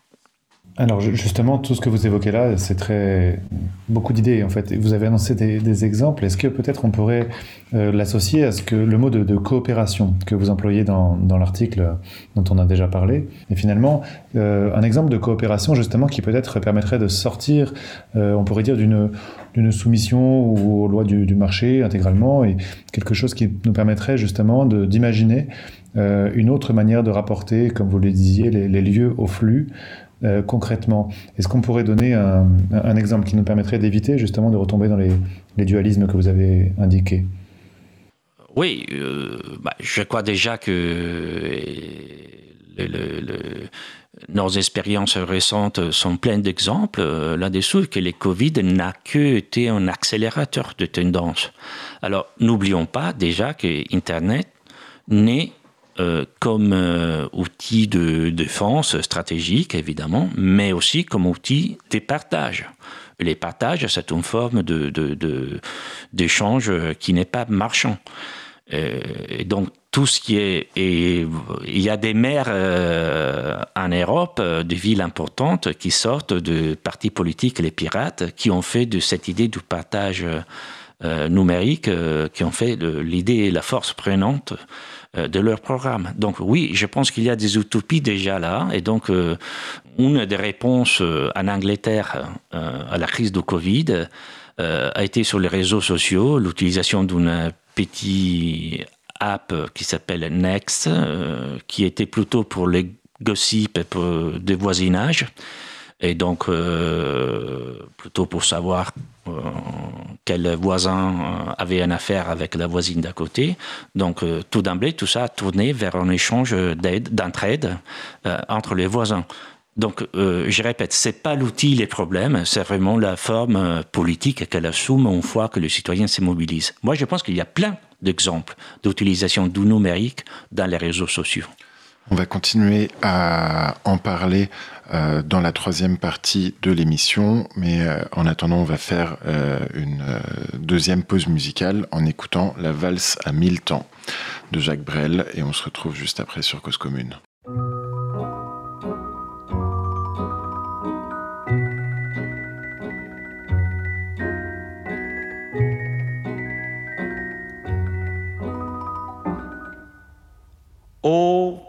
Alors justement, tout ce que vous évoquez là, c'est très beaucoup d'idées en fait. Vous avez annoncé des, exemples. Est-ce que peut-être on pourrait euh, l'associer à ce que le mot de, coopération que vous employez dans, l'article dont on a déjà parlé? Et finalement, euh, un exemple de coopération justement qui peut-être permettrait de sortir, euh, on pourrait dire d'une soumission aux lois du, marché intégralement et quelque chose qui nous permettrait justement d'imaginer une autre manière de rapporter, comme vous le disiez, les, les lieux au flux. Euh, concrètement Est-ce qu'on pourrait donner un, exemple qui nous permettrait d'éviter justement de retomber dans les, dualismes que vous avez indiqués? Oui, euh, bah, je crois déjà que nos expériences récentes sont pleines d'exemples euh, là-dessous, que le Covid n'a que été un accélérateur de tendance. Alors, n'oublions pas déjà que Internet n'est euh, comme euh, outil de défense stratégique, évidemment, mais aussi comme outil de partage. Les partages, c'est une forme d'échange qui n'est pas marchand. Euh, donc, tout ce qui est. Il y a des maires en Europe, de villes importantes, qui sortent de partis politiques, les pirates, qui ont fait de cette idée du partage numérique, qui ont fait l'idée et la force prenante euh, de leur programme. Donc oui, je pense qu'il y a des utopies déjà là. Et donc, euh, une des réponses euh, en Angleterre à la crise du Covid a été sur les réseaux sociaux, l'utilisation d'une petite app qui s'appelle Next, qui était plutôt pour les gossips et pour des voisinages. Et donc, plutôt pour savoir euh, quel voisin euh, avait une affaire avec la voisine d'à côté. Donc, euh, tout d'emblée, tout ça a tourné vers un échange d'aide, d'entraide entre les voisins. Donc, je répète, c'est pas l'outil les problèmes, c'est vraiment la forme politique qu'elle assume une fois que le citoyen se mobilise. Moi, je pense qu'il y a plein d'exemples d'utilisation du numérique dans les réseaux sociaux. On va continuer à en parler euh, dans la troisième partie de l'émission, mais euh, en attendant, on va faire euh, une deuxième pause musicale en écoutant la valse à mille temps de Jacques Brel, et on se retrouve juste après sur Cause Commune. Au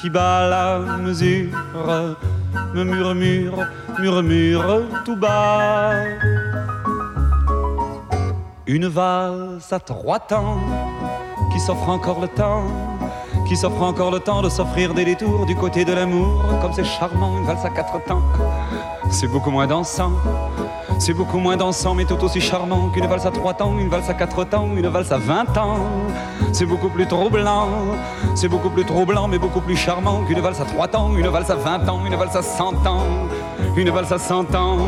qui bat la mesure me murmure, murmure tout bas. Une valse à trois temps qui s'offre encore le temps, qui s'offre encore le temps de s'offrir des détours du côté de l'amour. Comme c'est charmant, une valse à quatre temps, c'est beaucoup moins dansant. C'est beaucoup moins dansant, mais tout aussi charmant qu'une valse à trois temps, une valse à quatre temps, une valse à vingt ans. C'est beaucoup plus troublant, c'est beaucoup plus troublant, mais beaucoup plus charmant qu'une valse à trois temps, une valse à vingt ans, une valse à cent ans, une valse à cent ans.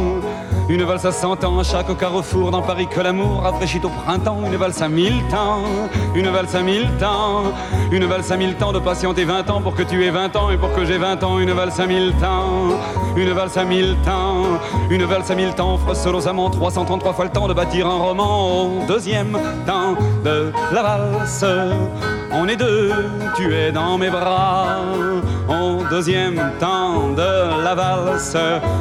Une valse à cent ans chaque carrefour dans Paris que l'amour rafraîchit au printemps. Une valse à mille temps, une valse à mille temps, une valse à mille temps de patienter vingt ans pour que tu aies vingt ans et pour que j'ai vingt ans. Une valse à mille temps, une valse à mille temps, une valse à mille temps offre trois 333 fois le temps de bâtir un roman. Au deuxième temps de la valse, on est deux, tu es dans mes bras. Deuxième temps de la valse,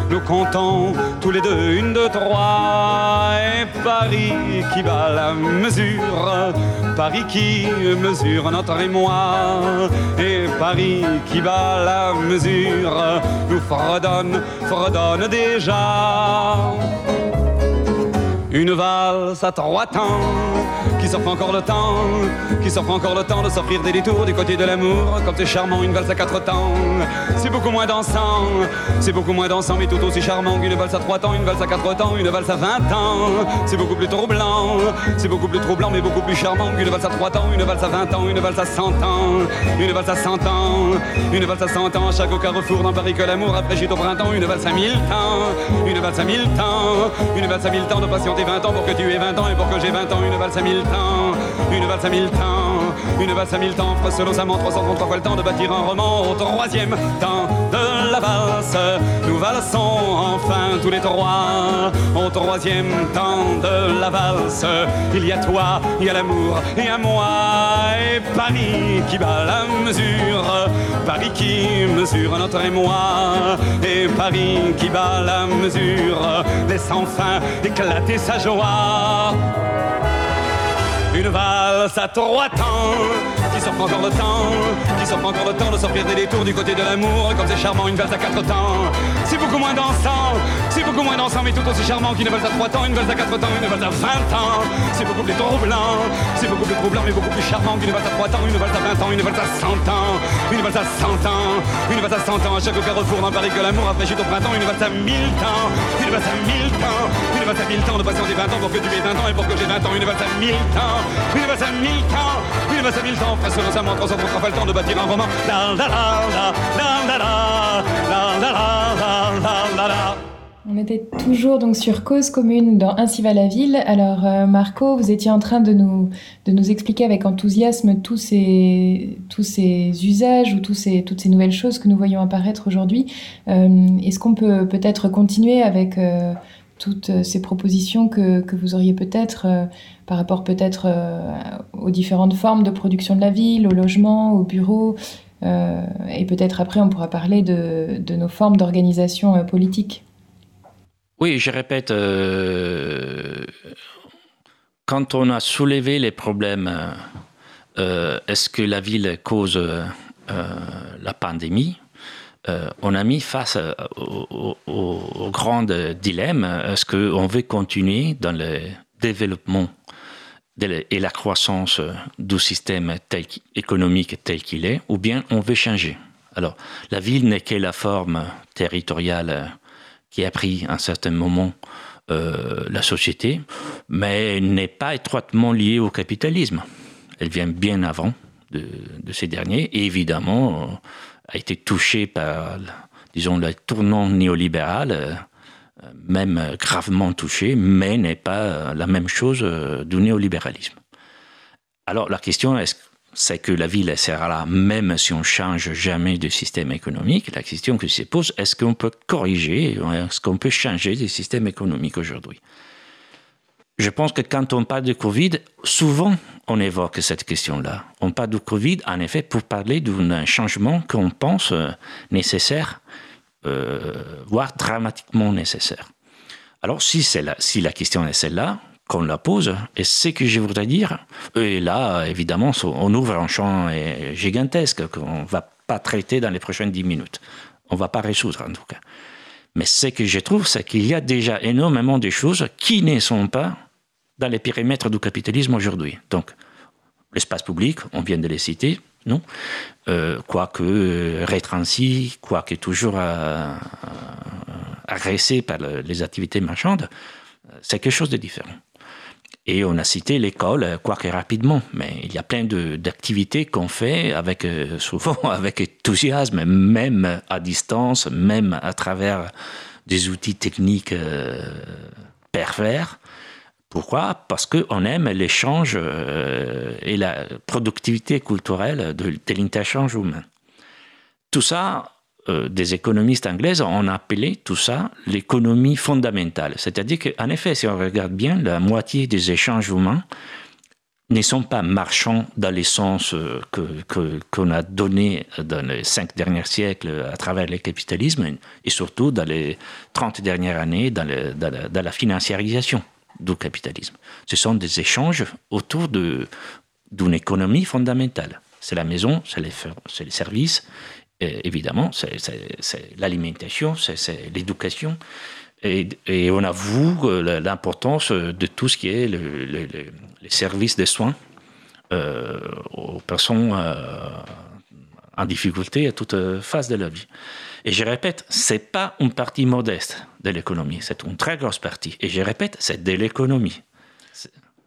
nous comptons tous les deux une, deux, trois, et Paris qui bat la mesure, Paris qui mesure notre émoi, et Paris qui bat la mesure, nous fredonne, fredonne déjà. Une valse à trois temps qui s'offre encore le temps, qui s'offre encore le temps de s'offrir des détours du côté de l'amour, comme c'est charmant une valse à quatre temps. C'est beaucoup moins dansant, c'est beaucoup moins dansant, mais tout aussi charmant qu'une valse à trois temps, une valse à quatre temps, une valse à vingt ans. C'est beaucoup plus troublant, c'est beaucoup plus troublant, mais beaucoup plus charmant qu'une valse à trois temps, une valse à vingt ans, une valse à cent ans, une valse à cent ans, une valse à cent ans, chaque carrefour dans Paris que l'amour après au printemps, une valse à mille temps, une valse à mille temps, une valse à mille temps de patienter vingt ans pour que tu aies vingt ans et pour que j'ai vingt ans, une valse à mille temps, une valse à mille temps, une valse à mille temps, ça 333 fois le temps de bâtir un roman au troisième temps de la valse. Nous valsons enfin tous les trois au troisième temps de la valse. Il y a toi, il y a l'amour et à moi et Paris qui bat la mesure, Paris qui mesure notre émoi et Paris qui bat la mesure, laisse enfin éclater sa joie. Une valse à trois temps qui s'offre encore le temps, qui s'offre encore le temps de sortir des détours du côté de l'amour, comme c'est charmant une valse à quatre temps. C'est beaucoup moins dansant, c'est beaucoup moins dansant, mais tout aussi charmant qu'une valse à trois temps, une valse à quatre temps, une valse à vingt ans. C'est beaucoup plus troublant, c'est beaucoup plus troublant, mais beaucoup plus charmant qu'une valse à trois temps, une valse à vingt ans, une valse à cent ans, une valse à cent ans, une valse à cent ans. À chaque carrefour dans Paris que l'amour a fraîchi au printemps, une valse à mille temps, une valse à mille temps, une valse à mille temps de patienter vingt ans pour que tu aies vingt ans et pour que j'ai vingt ans, une valse à mille temps, une valse à mille temps, une valse à mille temps pas le temps de bâtir On était toujours donc sur cause commune dans Ainsi va la ville. Alors euh, Marco, vous étiez en train de nous, expliquer avec enthousiasme tous ces, usages ou toutes ces nouvelles choses que nous voyons apparaître aujourd'hui. Euh, est-ce qu'on peut peut-être continuer avec euh, toutes ces propositions que, vous auriez peut-être par rapport peut-être euh, aux différentes formes de production de la ville, au logement, au bureau. Euh, et peut-être après, on pourra parler de, nos formes d'organisation euh, politique. Oui, je répète, quand on a soulevé les problèmes, est-ce que la ville cause la pandémie? On a mis face au, au, grand dilemme, est-ce qu'on veut continuer dans le développement et la croissance euh, du système tel, économique tel qu'il est, ou bien on veut changer? Alors, la ville n'est que la forme territoriale euh, qui a pris à un certain moment euh, la société, mais n'est pas étroitement liée au capitalisme. Elle vient bien avant de, ces derniers, et évidemment a été touchée par, disons, le tournant néolibéral même gravement touché, mais n'est pas la même chose euh, du néolibéralisme. Alors la question c'est que la ville sera là même si on change jamais de système économique? La question que se pose, est-ce qu'on peut corriger, est-ce qu'on peut changer de système économique aujourd'hui? Je pense que quand on parle de Covid, souvent on évoque cette question-là. On parle de Covid, en effet, pour parler d'un changement qu'on pense euh, nécessaire euh, voire dramatiquement nécessaire. Alors si, la, si la question est celle-là, qu'on la pose, et ce que je voudrais dire, et là, évidemment, on ouvre un champ gigantesque qu'on ne va pas traiter dans les prochaines dix minutes. On ne va pas résoudre, en tout cas. Mais ce que je trouve, c'est qu'il y a déjà énormément de choses qui ne sont pas dans les périmètres du capitalisme aujourd'hui. Donc, l'espace public, on vient de les citer, non euh, Quoique euh, rétransi, quoique toujours euh, agressé par les activités marchandes, c'est quelque chose de différent. Et on a cité l'école, quoique rapidement, mais il y a plein d'activités qu'on fait avec, souvent avec enthousiasme, même à distance, même à travers des outils techniques pervers, pourquoi? Parce qu'on aime l'échange euh, et la productivité culturelle de, l'interchange humain. Tout ça, euh, des économistes anglaises ont appelé tout ça l'économie fondamentale. C'est-à-dire qu'en effet, si on regarde bien, la moitié des échanges humains ne sont pas marchands dans les sens euh, qu'on a donné dans les cinq derniers siècles à travers le capitalisme et surtout dans les 30 dernières années dans, dans la financiarisation du capitalisme. Ce sont des échanges autour d'une économie fondamentale. C'est la maison, c'est les, services, évidemment, c'est l'alimentation, c'est l'éducation. Et, on avoue l'importance de tout ce qui est les services de soins aux personnes en difficulté à toute phase de la vie. Et je répète, c'est pas une partie modeste de l'économie, c'est une très grosse partie. Et je répète, c'est de l'économie.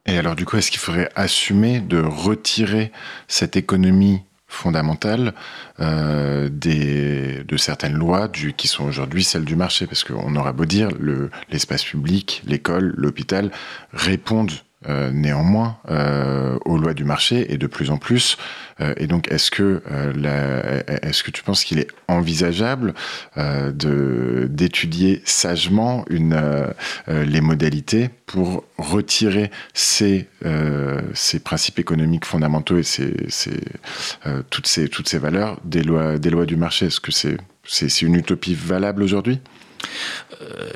Et alors, du coup, est-ce qu'il faudrait assumer de retirer cette économie fondamentale euh, des, de certaines lois qui sont aujourd'hui celles du marché? Parce qu'on aura beau dire, l'espace public, l'école, l'hôpital répondent euh, néanmoins euh, aux lois du marché et de plus en plus. Euh, et donc, est-ce que, est-ce que tu penses qu'il est envisageable d'étudier sagement une, les modalités pour retirer ces, ces principes économiques fondamentaux et ces, ces toutes ces toutes ces valeurs des lois des lois du marché? Est-ce que c'est c'est une utopie valable aujourd'hui? Euh,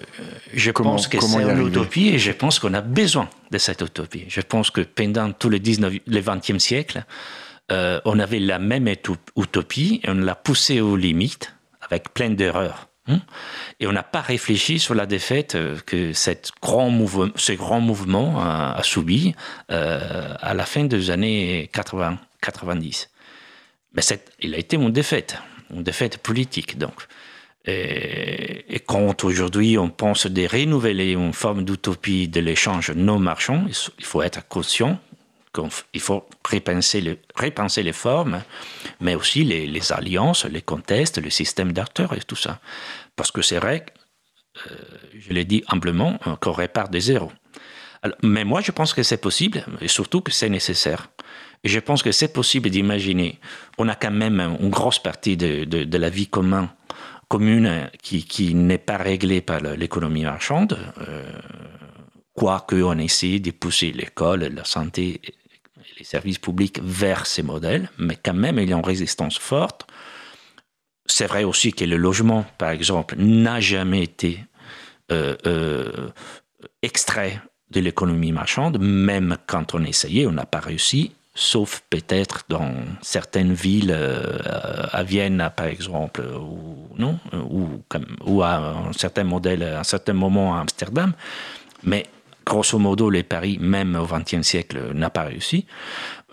je pense que c'est une utopie et je pense qu'on a besoin de cette utopie. Je pense que pendant tout le, 19, le 20e siècle, euh, on avait la même utopie et on l'a poussée aux limites avec plein d'erreurs. Hein. Et on n'a pas réfléchi sur la défaite euh, que cette grand mouvement, ce grand mouvement a, subi à la fin des années 80, 90. Mais il a été une défaite, une défaite politique. Donc, et, quand aujourd'hui on pense de renouveler une forme d'utopie de l'échange non marchand, il faut être conscient qu'il faut repenser, les formes, mais aussi les, alliances, les contestes, le système d'acteurs et tout ça. Parce que c'est vrai, euh, je l'ai dit humblement, qu'on répare des zéros. mais moi, je pense que c'est possible, et surtout que c'est nécessaire. Je pense que c'est possible d'imaginer, on a quand même une grosse partie de la vie commune commune qui, qui n'est pas réglée par l'économie marchande, euh, quoique on essaie de pousser l'école, la santé et les services publics vers ces modèles, mais quand même il y a une résistance forte. C'est vrai aussi que le logement, par exemple, n'a jamais été euh, euh, extrait de l'économie marchande, même quand on essayait, on n'a pas réussi sauf peut-être dans certaines villes, euh, à Vienne par exemple, ou, non, ou, à un certain modèle, à un certain moment à Amsterdam. Mais grosso modo, les paris, même au XXe siècle, n'a pas réussi.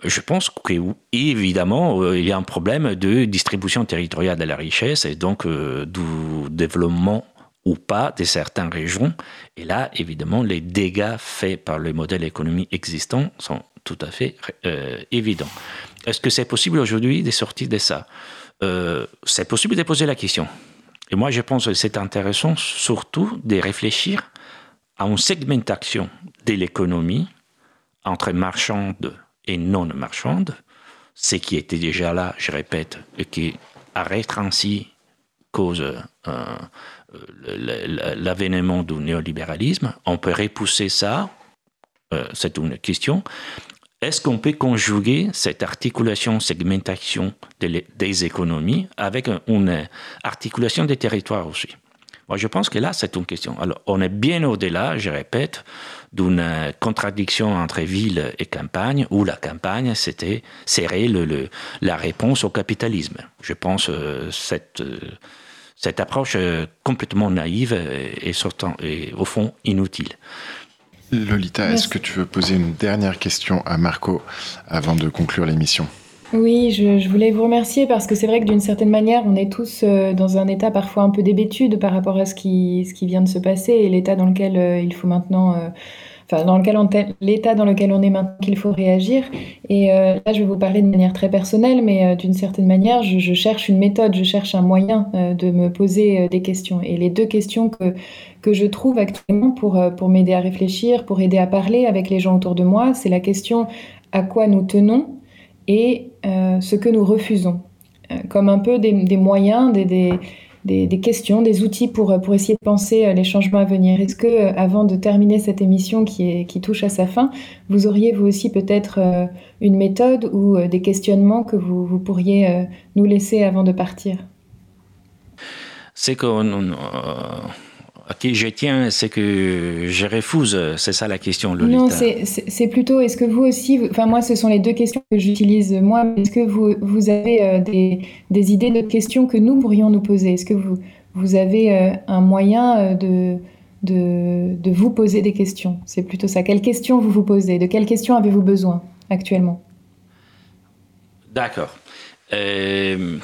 Je pense qu'évidemment, euh, il y a un problème de distribution territoriale de la richesse et donc euh, du développement ou pas de certaines régions. Et là, évidemment, les dégâts faits par le modèle économique existant sont tout à fait euh, évident. Est-ce que c'est possible aujourd'hui de sortir de ça? Euh, C'est possible de poser la question. Et moi, je pense que c'est intéressant surtout de réfléchir à une segmentation de l'économie entre marchande et non marchande, ce qui était déjà là, je répète, et qui a rétransi cause euh, l'avènement du néolibéralisme. On peut repousser ça, c'est une question, est-ce qu'on peut conjuguer cette articulation, segmentation des économies avec une articulation des territoires aussi? Moi, je pense que là, c'est une question. Alors, on est bien au-delà, je répète, d'une contradiction entre ville et campagne, où la campagne, c'était serrer le, la réponse au capitalisme. Je pense euh, cette, euh, cette approche euh, complètement naïve et, et au fond inutile. Lolita, est-ce que tu veux poser une dernière question à Marco avant de conclure l'émission? Oui, je, voulais vous remercier parce que c'est vrai que d'une certaine manière, on est tous euh, dans un état parfois un peu d'hébétude par rapport à ce qui, ce qui vient de se passer et l'état dans lequel euh, il faut maintenant euh, enfin, dans lequel l'état dans lequel on est maintenant qu'il faut réagir. Et euh, là, je vais vous parler de manière très personnelle, mais euh, d'une certaine manière, je, cherche une méthode, je cherche un moyen euh, de me poser des questions. Et les deux questions que, que je trouve actuellement pour, pour m'aider à réfléchir, pour aider à parler avec les gens autour de moi, c'est la question à quoi nous tenons? et ce que nous refusons? comme un peu des, des moyens, des des, questions, des outils pour, pour essayer de penser euh, les changements à venir. Est-ce que, euh, avant de terminer cette émission qui, qui touche à sa fin, vous auriez vous aussi peut-être euh, une méthode ou des questionnements que vous, vous pourriez nous laisser avant de partir? C'est qu'on à qui je tiens, c'est que je refuse C'est ça la question, Lolita. Non, c'est plutôt, est-ce que vous aussi, enfin moi, ce sont les deux questions que j'utilise moi, est-ce que vous, vous avez euh, des, des, idées de questions que nous pourrions nous poser? Est-ce que vous, vous avez euh, un moyen euh, de, de, de vous poser des questions? C'est plutôt ça. Quelles questions vous vous posez? De quelles questions avez-vous besoin actuellement? D'accord. Euh,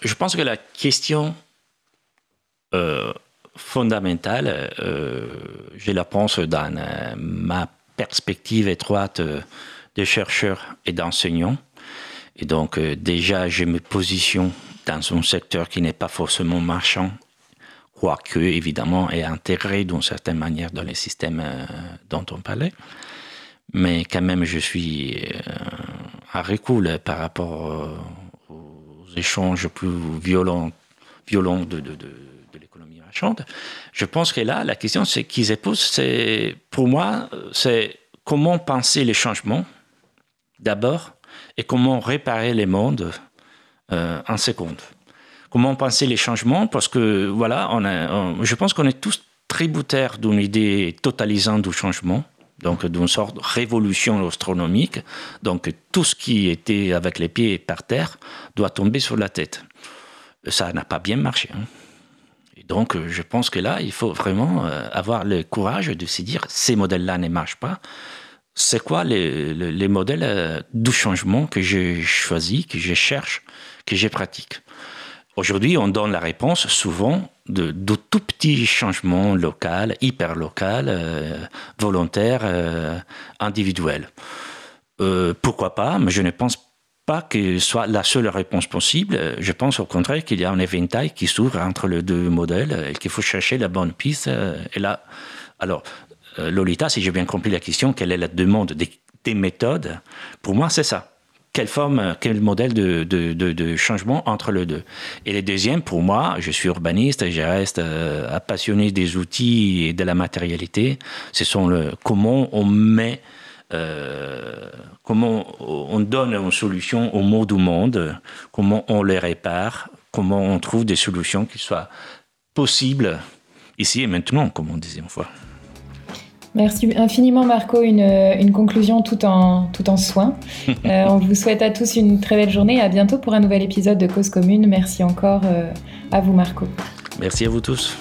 je pense que la question fondamentale, euh, je la pense dans ma perspective étroite de chercheur et d'enseignant. Et donc déjà, je me positionne dans un secteur qui n'est pas forcément marchand, quoique évidemment est intégré d'une certaine manière dans les systèmes dont on parlait. Mais quand même, je suis à recul par rapport échanges plus violents, violents de, Je pense que là, la question c'est qu'ils épousent, c'est pour moi, c'est comment penser les changements d'abord et comment réparer les mondes euh, en seconde. Comment penser les changements Parce que voilà, je pense qu'on est tous tributaires d'une idée totalisante du changement donc d'une sorte de révolution astronomique. Donc tout ce qui était avec les pieds par terre doit tomber sur la tête. Ça n'a pas bien marché. Hein. Donc je pense que là, il faut vraiment euh, avoir le courage de se dire, ces modèles-là ne marchent pas. C'est quoi les, les, modèles euh, du changement que j'ai choisi, que je cherche, que je pratique? Aujourd'hui, on donne la réponse souvent de, tout petits changements locaux, hyper locaux, euh, volontaires, euh, individuels. Euh, pourquoi pas? Mais je ne pense pas que ce soit la seule réponse possible. Je pense au contraire qu'il y a un éventail qui s'ouvre entre les deux modèles et qu'il faut chercher la bonne piste. Et là, alors, Lolita, si j'ai bien compris la question, quelle est la demande des méthodes? Pour moi, c'est ça quelle forme, quel modèle de, changement entre les deux? Et le deuxième, pour moi, je suis urbaniste, et je reste euh, passionné des outils et de la matérialité. Ce sont le comment on met, euh, comment on donne une solution au mot du monde, comment on les répare, comment on trouve des solutions qui soient possibles ici et maintenant, comme on disait une fois. Merci infiniment Marco, une, conclusion tout en, tout en soin. Euh, on vous souhaite à tous une très belle journée et à bientôt pour un nouvel épisode de Cause Commune. Merci encore euh, à vous Marco. Merci à vous tous.